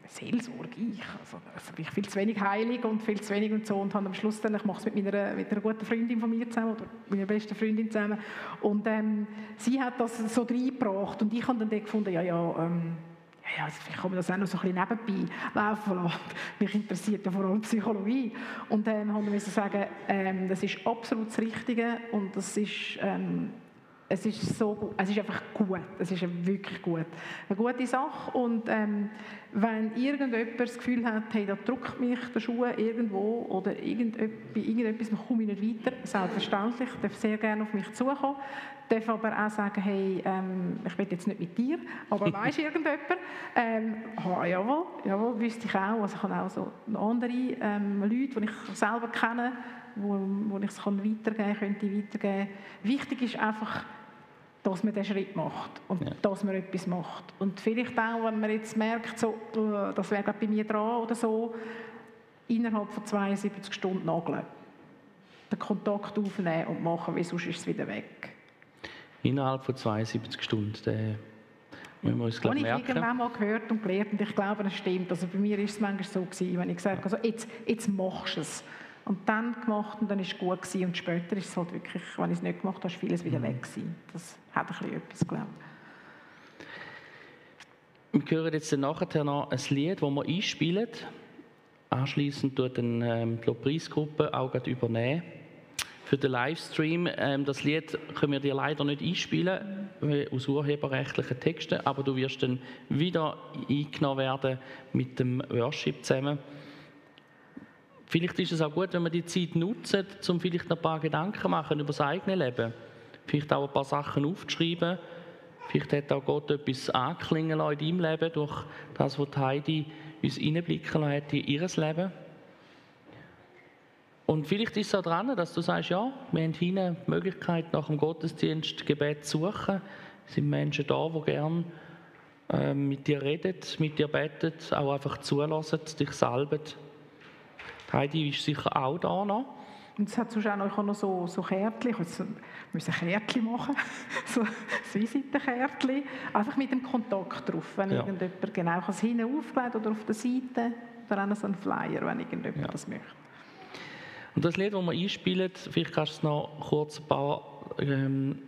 Seelsorge, ich, also, also bin ich viel zu wenig heilig und viel zu wenig und so und habe am Schluss dann, ich mache es mit meiner, mit einer guten Freundin von mir zusammen oder meiner besten Freundin zusammen und ähm, sie hat das so reingebracht und ich habe dann gefunden, ja, ja, ähm, ja, also vielleicht kann man das auch noch so ein bisschen nebenbei laufen lassen. [laughs] Mich interessiert ja vor allem Psychologie. Und dann haben wir sagen, ähm, das ist absolut das Richtige und das ist ähm, es ist so es ist einfach gut, es ist wirklich gut. Eine gute Sache. Und ähm, wenn irgendjemand das Gefühl hat, hey, da drückt mich der Schuh irgendwo oder bei irgendetwas komme ich nicht weiter, selbstverständlich, darf sehr gerne auf mich zukommen, darf aber auch sagen, hey, ähm, ich will jetzt nicht mit dir, aber [laughs] weisst irgendjemand? Ähm, ah, jawohl, jawohl, wüsste ich auch, also ich habe auch so andere ähm, Leute, die ich selber kenne, wo, wo ich es weitergeben könnte weitergeben. Wichtig ist einfach, dass man den Schritt macht und ja. dass man etwas macht. Und vielleicht auch, wenn man jetzt merkt, so, äh, das wäre bei mir dran oder so, innerhalb von 72 Stunden nageln. Den Kontakt aufnehmen und machen, weil sonst ist es wieder weg. Innerhalb von 72 Stunden, den müssen wir uns gleich merken. ich irgendwann mal gehört und gelernt und ich glaube, das stimmt. Also bei mir ist es manchmal so gewesen, wenn ich gesagt habe, also jetzt, jetzt machst du es. Und dann gemacht und dann ist es gut gewesen. Und später ist es halt wirklich, wenn ich es nicht gemacht habe, ist vieles wieder mhm. weg gewesen. Das hat ein bisschen etwas, glaube ich. Wir hören jetzt nachher noch ein Lied, das wir einspielen. Anschließend tut dann ähm, die Lobpreisgruppe auch übernehmen für den Livestream. Ähm, das Lied können wir dir leider nicht einspielen, aus urheberrechtlichen Texten, aber du wirst dann wieder eingenommen werden mit dem Worship zusammen. Vielleicht ist es auch gut, wenn wir die Zeit nutzen, um vielleicht ein paar Gedanken machen über das eigene Leben. Vielleicht auch ein paar Sachen aufzuschreiben. Vielleicht hat auch Gott etwas anklingen lassen in deinem Leben durch das, was Heidi uns einblicken lassen hat in ihr Leben. Und vielleicht ist es auch dran, dass du sagst, ja, wir haben hier die Möglichkeit, nach dem Gottesdienst Gebet zu suchen. Es sind Menschen da, die gerne äh, mit dir reden, mit dir beten, auch einfach zulassen, dich salben. Heidi ist sicher auch da noch. Und es hat sonst auch noch, noch so, so Kärtchen, ich muss ein Kärtchen machen, [laughs] so ein Visitenkärtchen, einfach mit dem Kontakt drauf, wenn ja. irgendjemand genau kann es hinten aufgelegt oder auf der Seite oder auch so ein Flyer, wenn irgendjemand ja. das möchte. Und das Lied, das wir einspielen, vielleicht kannst du noch kurz ein paar ähm,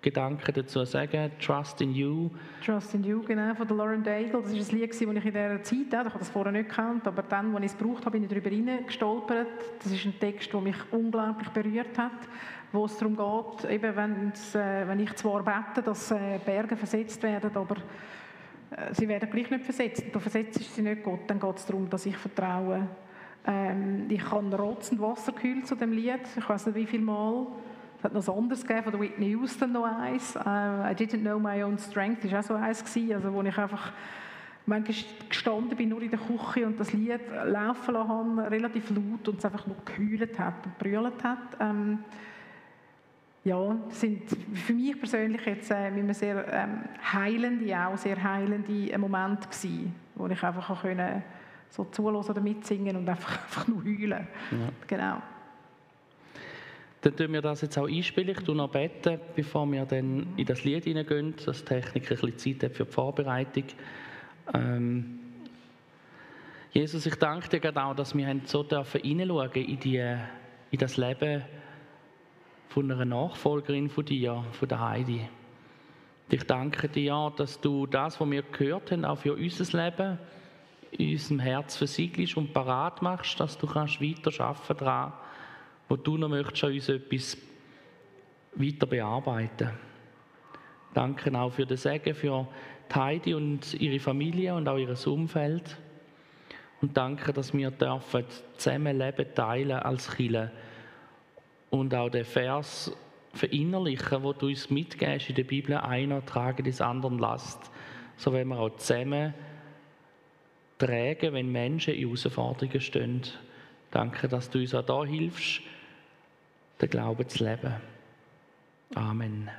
Gedanken dazu sagen. Trust in You. Trust in You, genau, von Lauren Daigle. Das war ein Lied, das ich in dieser Zeit, ich habe das vorher nicht gekannt, aber dann, als ich es gebraucht habe, bin ich darüber hineingestolpert. Das ist ein Text, der mich unglaublich berührt hat, wo es darum geht, eben äh, wenn ich zwar bete, dass äh, Berge versetzt werden, aber äh, sie werden gleich nicht versetzt. Du versetzt sie nicht Gott, dann geht es darum, dass ich vertraue, ähm, ich habe Rotz und Wasser gekühlt zu dem Lied. Ich weiß nicht, wie viel Mal. Es hat noch ein anderes gegeben, von Whitney Houston noch eins. Uh, I didn't know my own strength Das war auch so eins gewesen, also wo ich einfach manchmal gestanden bin, nur in der Küche und das Lied laufen lassen habe, relativ laut und es einfach nur gekühlt hat und brüllt hat. Ähm, ja, sind für mich persönlich jetzt äh, immer sehr ähm, heilende, auch sehr heilende Momente gewesen, wo ich einfach können so zuhören oder mitsingen und einfach, [laughs] einfach nur heulen. Ja. Genau. Dann tun wir das jetzt auch einspielen. Ich noch beten, bevor wir dann in das Lied hineingehen, dass die Technik ein bisschen Zeit hat für die Vorbereitung. Ähm, Jesus, ich danke dir gerade auch, dass wir so dürfen hineinschauen in, die, in das Leben von einer Nachfolgerin von dir, von der Heidi. Ich danke dir, dass du das, was wir gehört haben, auch für unser Leben in unserem Herz versiegelst und parat machst, dass du kannst weiter arbeiten daran, wo du noch möchtest an uns etwas weiter bearbeiten. Danke auch für den Segen für Heidi und ihre Familie und auch ihr Umfeld. Und danke, dass wir dürfen zusammen Leben teilen als Chile und auch den Vers verinnerlichen, wo du uns mitgehst in der Bibel, einer trage des anderen Last, so wenn wir auch zusammen tragen, wenn Menschen in Herausforderungen stehen. Danke, dass du uns auch da hilfst, den Glauben zu leben. Amen.